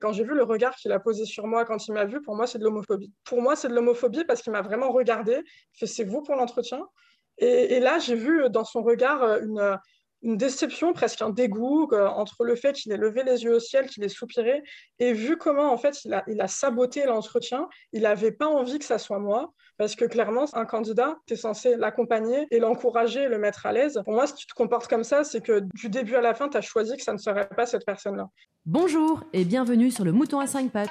Quand j'ai vu le regard qu'il a posé sur moi quand il m'a vu, pour moi, c'est de l'homophobie. Pour moi, c'est de l'homophobie parce qu'il m'a vraiment regardé. Il fait C'est vous pour l'entretien et, et, là, j'ai vu dans son regard une, une déception, presque un dégoût euh, entre le fait qu'il ait levé les yeux au ciel, qu'il ait soupiré, et vu comment en fait il a, il a saboté l'entretien, il n'avait pas envie que ça soit moi, parce que clairement, un candidat, tu es censé l'accompagner et l'encourager le mettre à l'aise. Pour moi, si tu te comportes comme ça, c'est que du début à la fin, tu as choisi que ça ne serait pas cette personne-là. Bonjour et bienvenue sur le Mouton à 5 pattes,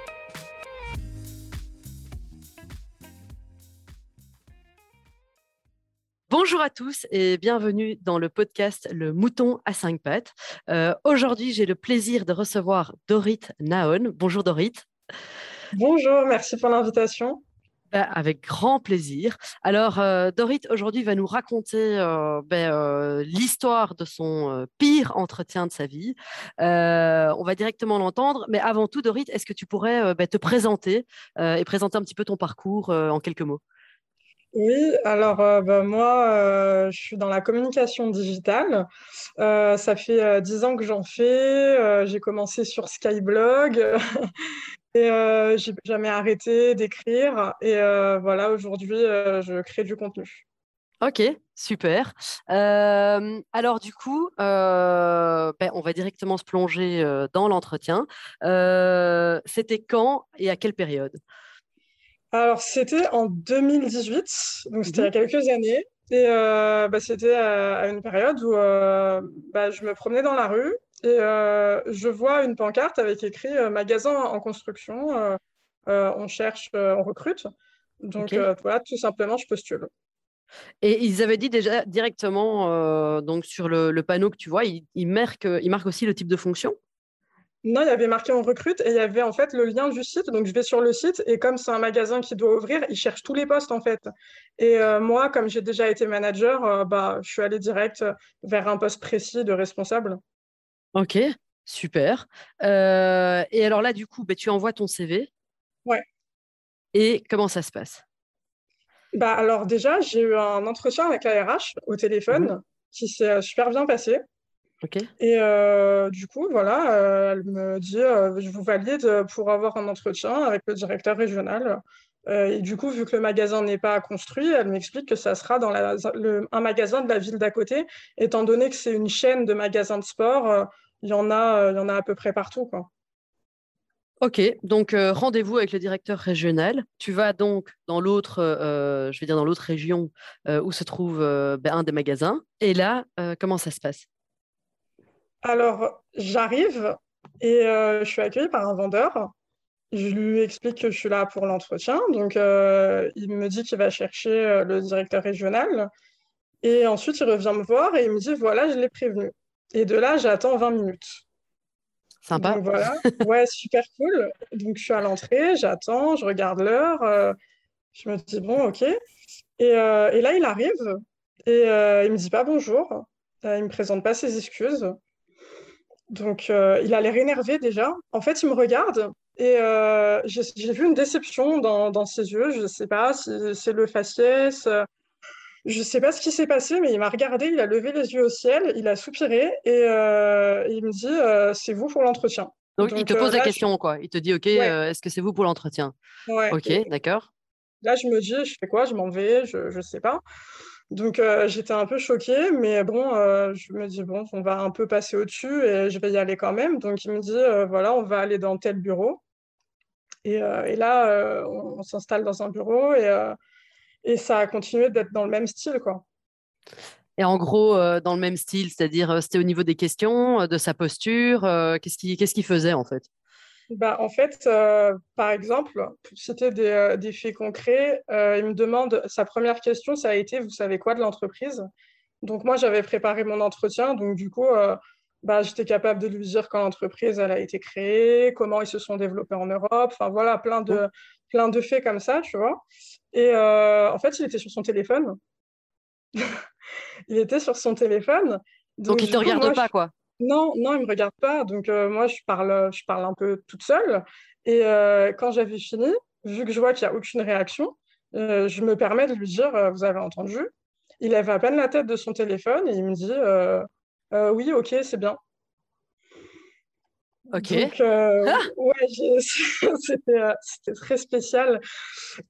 Bonjour à tous et bienvenue dans le podcast Le Mouton à cinq pattes. Euh, aujourd'hui, j'ai le plaisir de recevoir Dorit Naon. Bonjour Dorit. Bonjour, merci pour l'invitation. Ben, avec grand plaisir. Alors, euh, Dorit, aujourd'hui, va nous raconter euh, ben, l'histoire de son pire entretien de sa vie. on va directement l'entendre. Mais avant tout, Dorit, est-ce que tu pourrais ben, te présenter et présenter un petit peu ton parcours en quelques mots? Oui, alors euh, bah, moi, euh, je suis dans la communication digitale. Euh, ça fait dix ans que j'en fais. j'ai commencé sur Skyblog et j'ai jamais arrêté d'écrire. Et voilà, aujourd'hui, je crée du contenu. Ok, super. alors du coup, ben, on va directement se plonger dans l'entretien. C'était quand et à quelle période? Alors, c'était en 2018, donc c'était il y a mhm. quelques années. Et euh, bah, c'était à, une période où euh, bah, je me promenais dans la rue et euh, je vois une pancarte avec écrit magasin en construction, on cherche, on recrute. Donc voilà, tout simplement, je postule. Et ils avaient dit déjà directement donc sur le, panneau que tu vois, ils, ils, marquent, ils marquent aussi le type de fonction? Non, il y avait marqué on recrute et il y avait en fait le lien du site. Donc je vais sur le site et comme c'est un magasin qui doit ouvrir, ils cherchent tous les postes en fait. Et euh, moi, comme j'ai déjà été manager, euh, bah, je suis allée direct vers un poste précis de responsable. Ok, super. Euh, et alors là, du coup, bah, tu envoies ton CV. Ouais. Et comment ça se passe? Bah, Alors déjà, j'ai eu un entretien avec la RH au téléphone mmh qui s'est super bien passé. Et euh, du coup, voilà, euh, elle me dit euh, Je vous valide pour avoir un entretien avec le directeur régional. et du coup, vu que le magasin n'est pas construit, elle m'explique que ça sera dans la, un magasin de la ville d'à côté, étant donné que c'est une chaîne de magasins de sport, il y, en a, y en a à peu près partout. Quoi. Ok, donc rendez-vous avec le directeur régional. Tu vas donc dans l'autre, je vais dire dans l'autre région où se trouve ben, un des magasins. Et là, comment ça se passe? Alors, j'arrive et euh, je suis accueillie par un vendeur. Je lui explique que je suis là pour l'entretien. Donc, euh, il me dit qu'il va chercher euh, le directeur régional. Et ensuite, il revient me voir et il me dit voilà, je l'ai prévenu. Et de là, j'attends 20 minutes. Sympa. Donc, voilà, ouais, super cool. Donc, je suis à l'entrée, j'attends, je regarde l'heure. je me dis bon, ok. Et, et, là, il arrive et il me dit pas bonjour. il me présente pas ses excuses. Donc, euh, il a l'air énervé déjà. En fait, il me regarde et euh, j'ai vu une déception dans, ses yeux. Je ne sais pas si c'est le faciès. je ne sais pas ce qui s'est passé, mais il m'a regardé, il a levé les yeux au ciel, il a soupiré et euh, il me dit C'est vous pour l'entretien. Donc, il te pose la question, quoi. Il te dit Ok, est-ce que c'est vous pour l'entretien? Ouais. Ok, d'accord. Là, je me dis Je fais quoi? Je m'en vais Je ne sais pas. Donc euh, j'étais un peu choquée, mais bon, euh, je me dis, bon, on va un peu passer au-dessus et je vais y aller quand même. Donc il me dit, euh, voilà, on va aller dans tel bureau. Et, là, on, s'installe dans un bureau et, ça a continué d'être dans le même style, quoi. Et en gros, dans le même style, c'est-à-dire c'était au niveau des questions, de sa posture, qu'est-ce qu'il qu'est-ce qu'il faisait en fait? Bah, en fait, euh, par exemple, pour citer des, euh, des faits concrets, euh, il me demande, sa première question, ça a été, vous savez quoi de l'entreprise? Donc moi, j'avais préparé mon entretien, donc du coup, bah, j'étais capable de lui dire quand l'entreprise elle a été créée, comment ils se sont développés en Europe, enfin voilà, plein de, plein de faits comme ça, tu vois. Et en fait, il était sur son téléphone. il était sur son téléphone. Donc, il ne te regarde pas, quoi Non, non, il ne me regarde pas. Donc, moi, je parle, je parle un peu toute seule. Et quand j'avais fini, vu que je vois qu'il n'y a aucune réaction, je me permets de lui dire Vous avez entendu Il avait à peine la tête de son téléphone et il me dit Oui, ok, c'est bien. Ok. Euh, ah ouais, c'était, euh, c'était très spécial.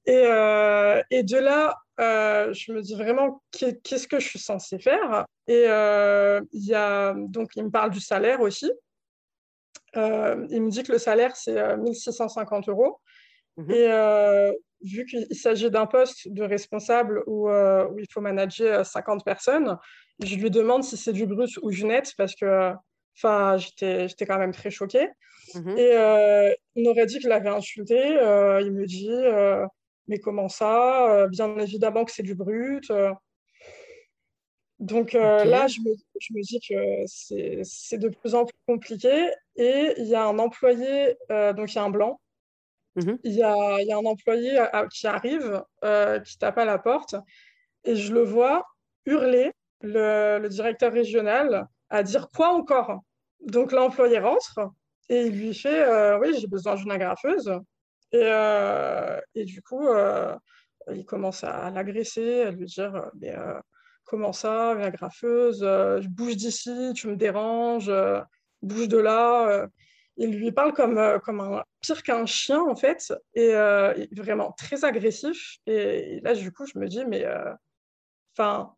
Et, euh, et de là, je me dis vraiment qu'est-ce que je suis censée faire? Et il y a donc il me parle du salaire aussi. il me dit que le salaire c'est 1650 euros. Mmh et vu qu'il s'agit d'un poste de responsable où, où, il faut manager 50 personnes, je lui demande si c'est du brut ou du net parce que Enfin, j'étais, j'étais quand même très choquée. Mmh Et euh, il m'aurait dit que je l'avais insulté. Euh, il me dit euh, Mais comment ça Bien évidemment que c'est du brut. Donc là, je me, je me, dis que c'est, c'est de plus en plus compliqué. Et il y a un employé, donc il y a un blanc. Mmh il, y a, il y, a, un employé qui arrive, qui tape à la porte. Et je le vois hurler, le, le directeur régional, à dire quoi encore Donc l'employé rentre et il lui fait euh, Oui, j'ai besoin d'une agrafeuse. Et, euh, du coup, euh, il commence à l'agresser, à lui dire Mais comment ça, agrafeuse Je bouge d'ici, tu me déranges, bouge de là. Il lui parle comme, comme un pire qu'un chien, en fait, et vraiment très agressif. Et, là, du coup, je me dis Mais enfin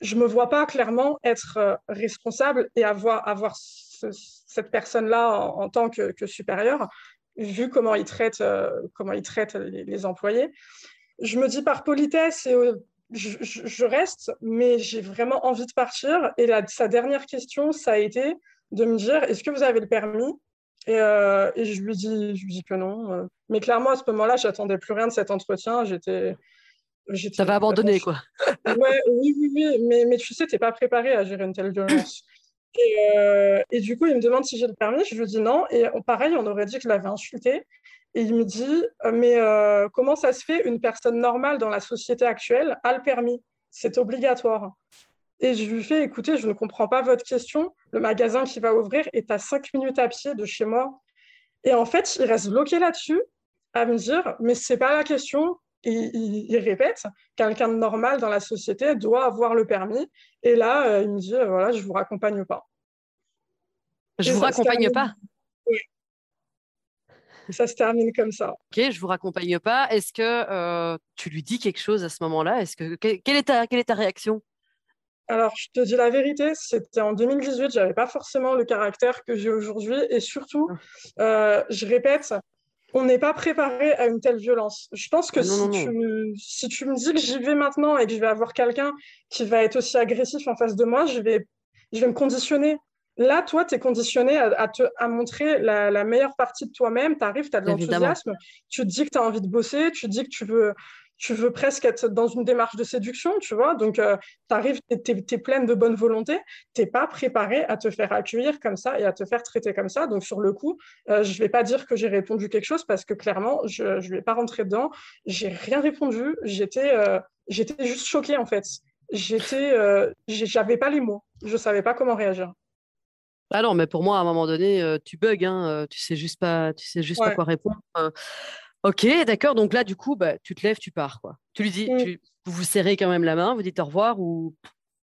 je me vois pas clairement être euh, responsable et avoir, cette personne-là en, tant que, que supérieure, vu comment il traite, euh, les, employés. Je me dis par politesse et euh, je, reste, mais j'ai vraiment envie de partir. Et sa dernière question, ça a été de me dire est-ce que vous avez le permis? Et, et, je, lui dis, je lui dis que non. Mais clairement, à ce moment-là, j'attendais plus rien de cet entretien. J'étais, ça va abandonner, quoi. ouais, oui, oui, oui. Mais, mais tu sais, tu n'es pas préparé à gérer une telle violence. Et, euh, et, du coup, il me demande si j'ai le permis. Je lui dis non. Et pareil, on aurait dit que je l'avais insulté. Et il me dit euh, Mais euh, comment ça se fait Une personne normale dans la société actuelle a le permis? C'est obligatoire. Et je lui fais Écoutez, je ne comprends pas votre question. Le magasin qui va ouvrir est à 5 minutes à pied de chez moi. Et en fait, il reste bloqué là-dessus à me dire Mais c'est pas la question il, répète, quelqu'un de normal dans la société doit avoir le permis. Et là, euh, il me dit, euh, voilà, je vous raccompagne pas. Je ne vous raccompagne pas? Oui. Ça se termine comme ça. Ok, je vous raccompagne pas. Est-ce que euh, tu lui dis quelque chose à ce moment-là? Est-ce que quelle est ta, quelle est ta réaction? Alors, je te dis la vérité, c'était en 2018, j'avais pas forcément le caractère que j'ai aujourd'hui, et surtout, ah. je répète, on n'est pas préparé à une telle violence. Je pense que ah si, Tu, si, tu, me dis que j'y vais maintenant et que je vais avoir quelqu'un qui va être aussi agressif en face de moi, je vais, je vais me conditionner. Là, toi, tu es conditionné à, te, à montrer la, meilleure partie de toi-même. Tu arrives, tu as de l'enthousiasme, tu te dis que tu as envie de bosser, tu te dis que tu veux, tu veux presque être dans une démarche de séduction, tu vois. Donc, euh, tu arrives, tu es, pleine de bonne volonté, tu n'es pas préparé à te faire accueillir comme ça et à te faire traiter comme ça. Donc, sur le coup, euh, je ne vais pas dire que j'ai répondu quelque chose parce que clairement, je ne vais pas rentrer dedans. J'ai rien répondu. J'étais euh, j'étais juste choquée, en fait. J'étais, j'avais pas les mots. Je savais pas comment réagir. Ah non, mais pour moi, à un moment donné, tu bugs, hein, tu sais juste pas, tu sais juste pas quoi répondre. Ok, d'accord. Donc là, du coup, bah, tu te lèves, tu pars. Quoi. Tu lui dis, tu, vous vous serrez quand même la main, vous dites au revoir ou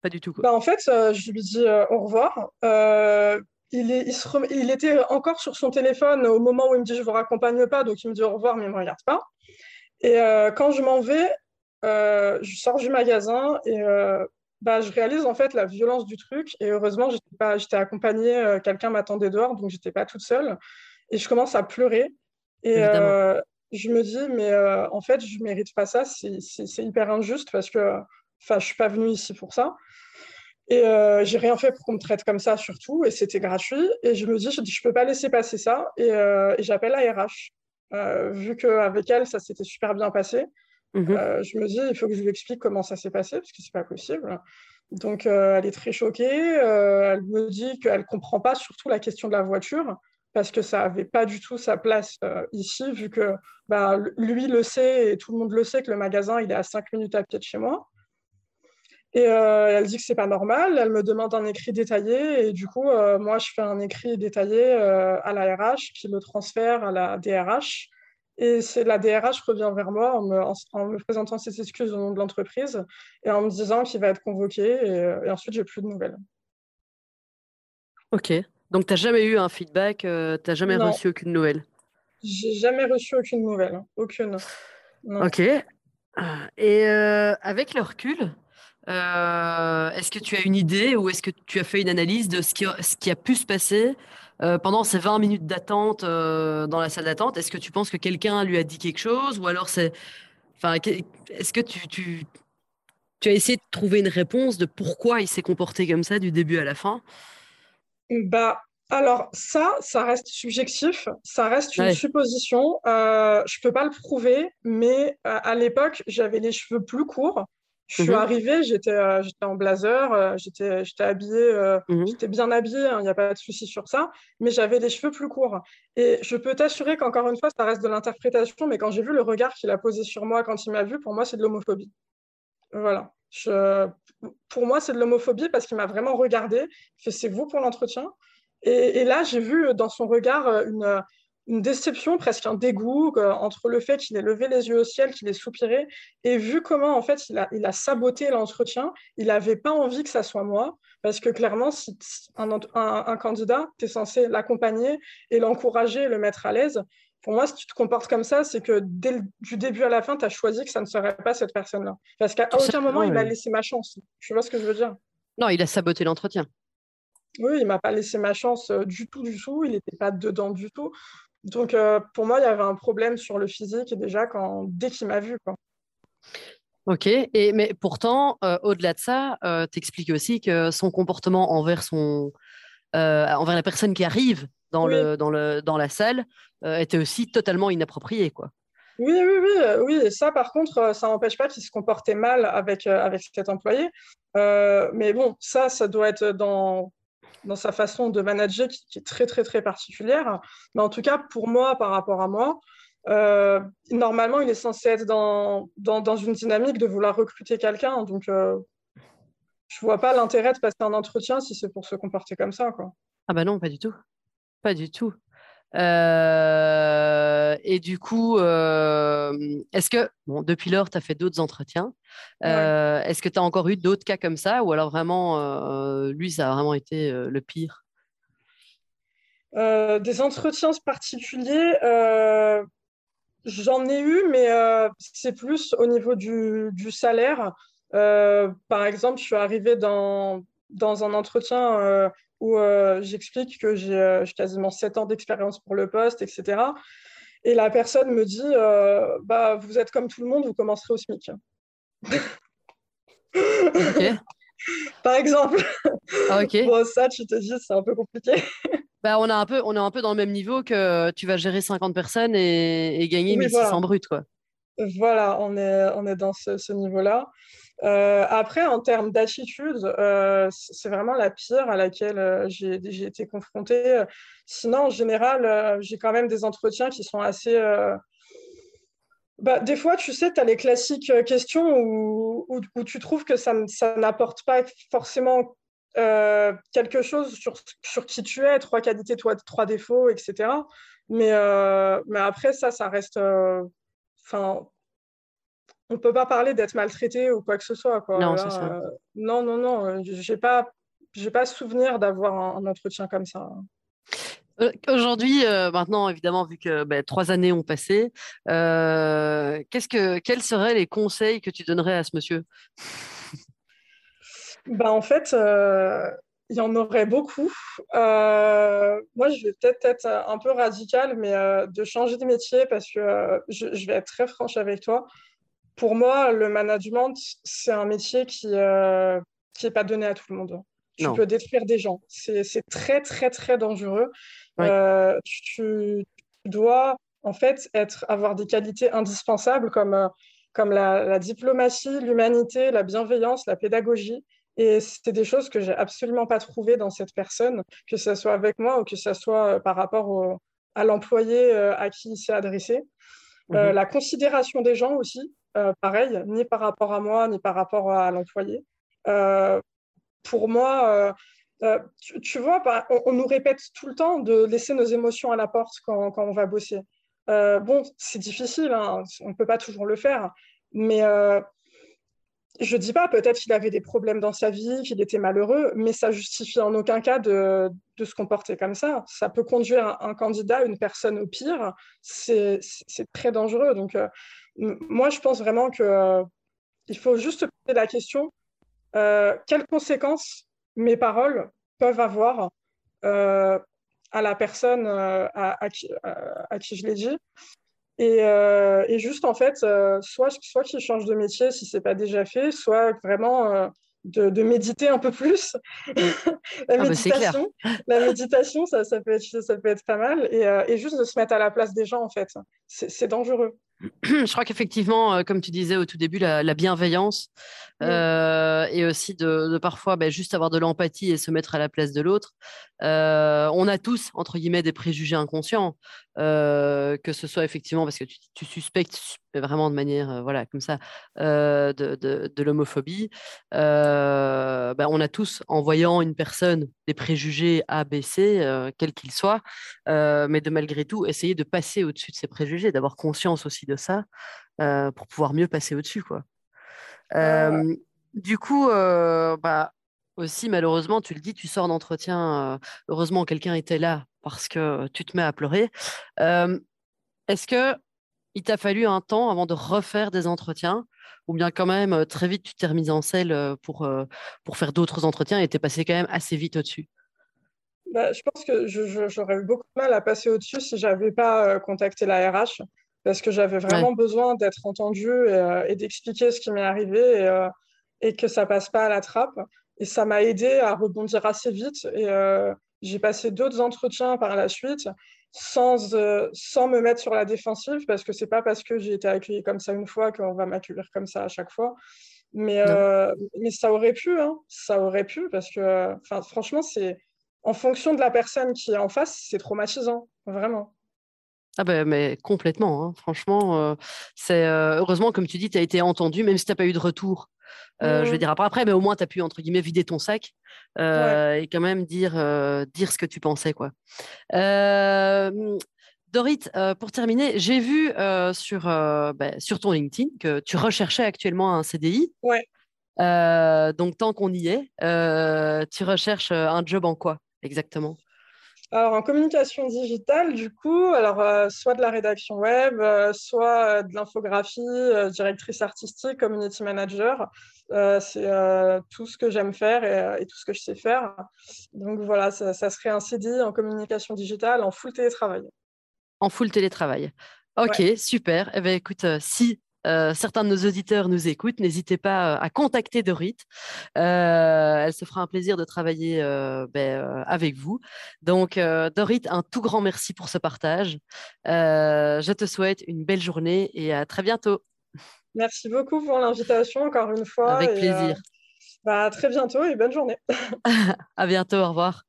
pas du tout quoi. Bah, en fait, euh, je lui dis euh, au revoir. Euh, il, est, il, était encore sur son téléphone au moment où il me dit je vous raccompagne pas, donc il me dit au revoir, mais il ne me regarde pas. Et quand je m'en vais, je sors du magasin et bah, je réalise en fait la violence du truc. Et heureusement, j'étais pas, j'étais accompagnée, quelqu'un m'attendait dehors, donc j'étais pas toute seule. Et je commence à pleurer. Et, je me dis, mais euh, en fait, je ne mérite pas ça, c'est hyper injuste parce que je ne suis pas venue ici pour ça. Et euh, j'ai rien fait pour qu'on me traite comme ça, surtout, et c'était gratuit. Et je me dis, je ne peux pas laisser passer ça. Et, euh, j'appelle la RH. Euh, vu qu'avec elle, ça s'était super bien passé, mmh je me dis, il faut que je lui explique comment ça s'est passé, parce que c'est pas possible. Donc, elle est très choquée. elle me dit qu'elle ne comprend pas surtout la question de la voiture. Parce que ça n'avait pas du tout sa place ici, vu que bah, lui le sait et tout le monde le sait que le magasin, il est à 5 minutes à pied de chez moi. Et elle dit que c'est pas normal, elle me demande un écrit détaillé et du coup, moi, je fais un écrit détaillé à la RH qui le transfère à la DRH. Et c'est la DRH revient vers moi en me, présentant ses excuses au nom de l'entreprise et en me disant qu'il va être convoqué. Et, ensuite, j'ai plus de nouvelles. Ok. Donc, tu n'as jamais eu un feedback, euh, tu n'as jamais reçu aucune nouvelle? J'ai jamais reçu aucune nouvelle. Hein. Aucune. Ok. Et euh, avec le recul, euh, est-ce que tu as une idée ou est-ce que tu as fait une analyse de ce qui, ce qui a pu se passer euh, pendant ces 20 minutes d'attente euh, dans la salle d'attente, est-ce que tu penses que quelqu'un lui a dit quelque chose ou alors c'est. Enfin, est-ce que tu, tu, tu, as essayé de trouver une réponse de pourquoi il s'est comporté comme ça du début à la fin? Bah. Alors ça, ça reste subjectif, ça reste une supposition. Euh, je peux pas le prouver, mais à l'époque, j'avais les cheveux plus courts. Je suis mhm. arrivée, j'étais euh, j'étais en blazer, euh, j'étais j'étais habillée, euh, mhm. j'étais bien habillée, il hein, n'y a pas de souci sur ça, mais j'avais les cheveux plus courts. Et je peux t'assurer qu'encore une fois, ça reste de l'interprétation, mais quand j'ai vu le regard qu'il a posé sur moi quand il m'a vu, pour moi, c'est de l'homophobie. Voilà. Pour moi, c'est de l'homophobie parce qu'il m'a vraiment regardé, fait c'est vous pour l'entretien. Et, là, j'ai vu dans son regard une, une déception, presque un dégoût entre le fait qu'il ait levé les yeux au ciel, qu'il ait soupiré, et vu comment en fait il a, il a saboté l'entretien, il n'avait pas envie que ça soit moi, parce que clairement, si un, un, candidat, tu es censé l'accompagner et l'encourager, le mettre à l'aise. Pour moi, si tu te comportes comme ça, c'est que dès du début à la fin, tu as choisi que ça ne serait pas cette personne-là. Parce qu'à aucun moment, il m'a laissé ma chance. Tu vois ce que je veux dire? Non, il a saboté l'entretien. Oui, il m'a pas laissé ma chance euh, du tout, du tout. Il n'était pas dedans du tout. Donc, euh, pour moi, il y avait un problème sur le physique déjà quand, dès qu'il m'a vu. Quoi. Ok, et, mais pourtant, euh, au-delà de ça, euh, tu expliques aussi que son comportement envers, son, envers la personne qui arrive dans, le, dans, le, dans la salle était aussi totalement inapproprié. Quoi. Oui, oui, oui, oui. Et ça, par contre, ça n'empêche pas qu'il se comportait mal avec, avec cet employé. mais bon, ça, ça doit être dans dans sa façon de manager qui, est très, très, très particulière. Mais en tout cas, pour moi, par rapport à moi, euh, normalement, il est censé être dans, dans, dans, une dynamique de vouloir recruter quelqu'un. Donc, euh, je vois pas l'intérêt de passer un entretien si c'est pour se comporter comme ça. Quoi. Ah bah non, pas du tout. Pas du tout. Euh, et du coup, euh, est-ce que, bon, depuis lors, tu as fait d'autres entretiens. Euh, est-ce que tu as encore eu d'autres cas comme ça ou alors vraiment, lui, ça a vraiment été le pire? Des entretiens particuliers, j'en ai eu, mais c'est plus au niveau du, du salaire. par exemple, je suis arrivée dans, dans un entretien où euh, j'explique que euh, j'ai quasiment 7 ans d'expérience pour le poste, etc. Et la personne me dit euh, bah, Vous êtes comme tout le monde, vous commencerez au SMIC. Par exemple. Ah, bon, ça, tu te dis, c'est un peu compliqué. bah, on, a un peu, on est un peu dans le même niveau que tu vas gérer 50 personnes et, gagner 1600 voilà. brut. Quoi. Voilà, on est, on est dans ce, ce niveau-là. Euh, après, en termes d'attitude, euh, c'est vraiment la pire à laquelle euh, j'ai été confrontée. Sinon, en général, j'ai quand même des entretiens qui sont assez... Bah, des fois, tu sais, tu as les classiques questions où, où, tu trouves que ça, ça n'apporte pas forcément quelque chose sur, sur, qui tu es, trois qualités, trois, défauts, etc. Mais, mais après, ça, ça reste... Enfin, on peut pas parler d'être maltraité ou quoi que ce soit. Quoi. Non, ça. Euh, non, non, non. Euh, j'ai pas, j'ai pas souvenir d'avoir un, entretien comme ça. Euh, aujourd'hui, maintenant, évidemment, vu que ben, trois années ont passé, qu'est-ce que, quels seraient les conseils que tu donnerais à ce monsieur? Ben, En fait, il y en aurait beaucoup. moi, je vais peut-être être un peu radicale, mais de changer de métier parce que je, je, vais être très franche avec toi pour moi, le management, c'est un métier qui n'est euh, pas donné à tout le monde. Tu peux détruire des gens. C'est très, très, très dangereux. Euh, tu, dois, en fait, être, avoir des qualités indispensables comme, euh, comme la, diplomatie, l'humanité, la bienveillance, la pédagogie. Et c'est des choses que j'ai absolument pas trouvées dans cette personne, que ce soit avec moi ou que ce soit par rapport à l'employé à qui il s'est adressé. Mhm. la considération des gens aussi, pareil, ni par rapport à moi, ni par rapport à l'employé. pour moi, tu, vois, bah, on, nous répète tout le temps de laisser nos émotions à la porte quand, quand on va bosser. bon, c'est difficile, hein, on ne peut pas toujours le faire, mais je dis pas, peut-être qu'il avait des problèmes dans sa vie, qu'il était malheureux, mais ça justifie en aucun cas de, se comporter comme ça. Ça peut conduire un, candidat, une personne au pire. C'est très dangereux. Donc, euh, moi, je pense vraiment qu'il euh, faut juste poser la question euh, quelles conséquences mes paroles peuvent avoir à la personne à, qui, à, qui, je l'ai euh, et, juste, en fait, euh, soit, soit qu'ils changent de métier si ce n'est pas déjà fait, soit vraiment euh, de, méditer un peu plus. la, ah bah, méditation, la méditation, ça, ça, peut être, ça peut être pas mal. Et, et, juste de se mettre à la place des gens, en fait. C'est dangereux. Je crois qu'effectivement, comme tu disais au tout début, la, bienveillance et aussi de, parfois bah, juste avoir de l'empathie et se mettre à la place de l'autre. on a tous, entre guillemets, des préjugés inconscients. Euh, que ce soit effectivement parce que tu, suspectes vraiment de manière euh, voilà comme ça euh, de, de, l'homophobie. Ben, on a tous, en voyant une personne, des préjugés A, B, C, quels qu'ils soient, mais de malgré tout essayer de passer au-dessus de ces préjugés, d'avoir conscience aussi de ça pour pouvoir mieux passer au-dessus quoi. du coup, bah, aussi, malheureusement, tu le dis, tu sors d'entretien. heureusement, quelqu'un était là parce que tu te mets à pleurer. Est-ce que il t'a fallu un temps avant de refaire des entretiens? Ou bien quand même très vite tu t'es remise en selle pour, pour faire d'autres entretiens et t'es passé quand même assez vite au-dessus? Bah, Je pense que j'aurais eu beaucoup de mal à passer au-dessus si j'avais pas contacté la RH parce que j'avais vraiment besoin d'être entendue et, d'expliquer ce qui m'est arrivé et, et, que ça passe pas à la trappe. Et ça m'a aidé à rebondir assez vite et, j'ai passé d'autres entretiens par la suite sans, euh, sans me mettre sur la défensive parce que c'est pas parce que j'ai été accueillie comme ça une fois qu'on va m'accueillir comme ça à chaque fois. Mais, euh, mais ça aurait pu, hein, ça aurait pu parce que franchement, c'est en fonction de la personne qui est en face, c'est traumatisant, vraiment. Ah ben, mais complètement, hein. franchement, euh, c'est heureusement, comme tu dis, tu as été entendu, même si tu n'as pas eu de retour. Je vais mmh. dire après, après mais au moins tu as pu, entre guillemets, vider ton sac et quand même dire, dire ce que tu pensais. quoi. Dorit, pour terminer, j'ai vu sur, bah, sur ton LinkedIn que tu recherchais actuellement un CDI. Ouais. donc, tant qu'on y est, tu recherches un job en quoi exactement? Alors, en communication digitale, du coup, alors, euh, soit de la rédaction web, euh, soit euh, de l'infographie, directrice artistique, community manager. c'est tout ce que j'aime faire et, tout ce que je sais faire. Donc, voilà, ça, serait un CDI en communication digitale en full télétravail. En full télétravail. Ok, super. Eh bien, écoute, si euh, certains de nos auditeurs nous écoutent, n'hésitez pas euh, à contacter Dorit. Euh, elle se fera un plaisir de travailler ben, avec vous. Donc, Dorit, un tout grand merci pour ce partage. je te souhaite une belle journée et à très bientôt. Merci beaucoup pour l'invitation encore une fois. Avec plaisir. Bah, à très bientôt et bonne journée. à bientôt, au revoir.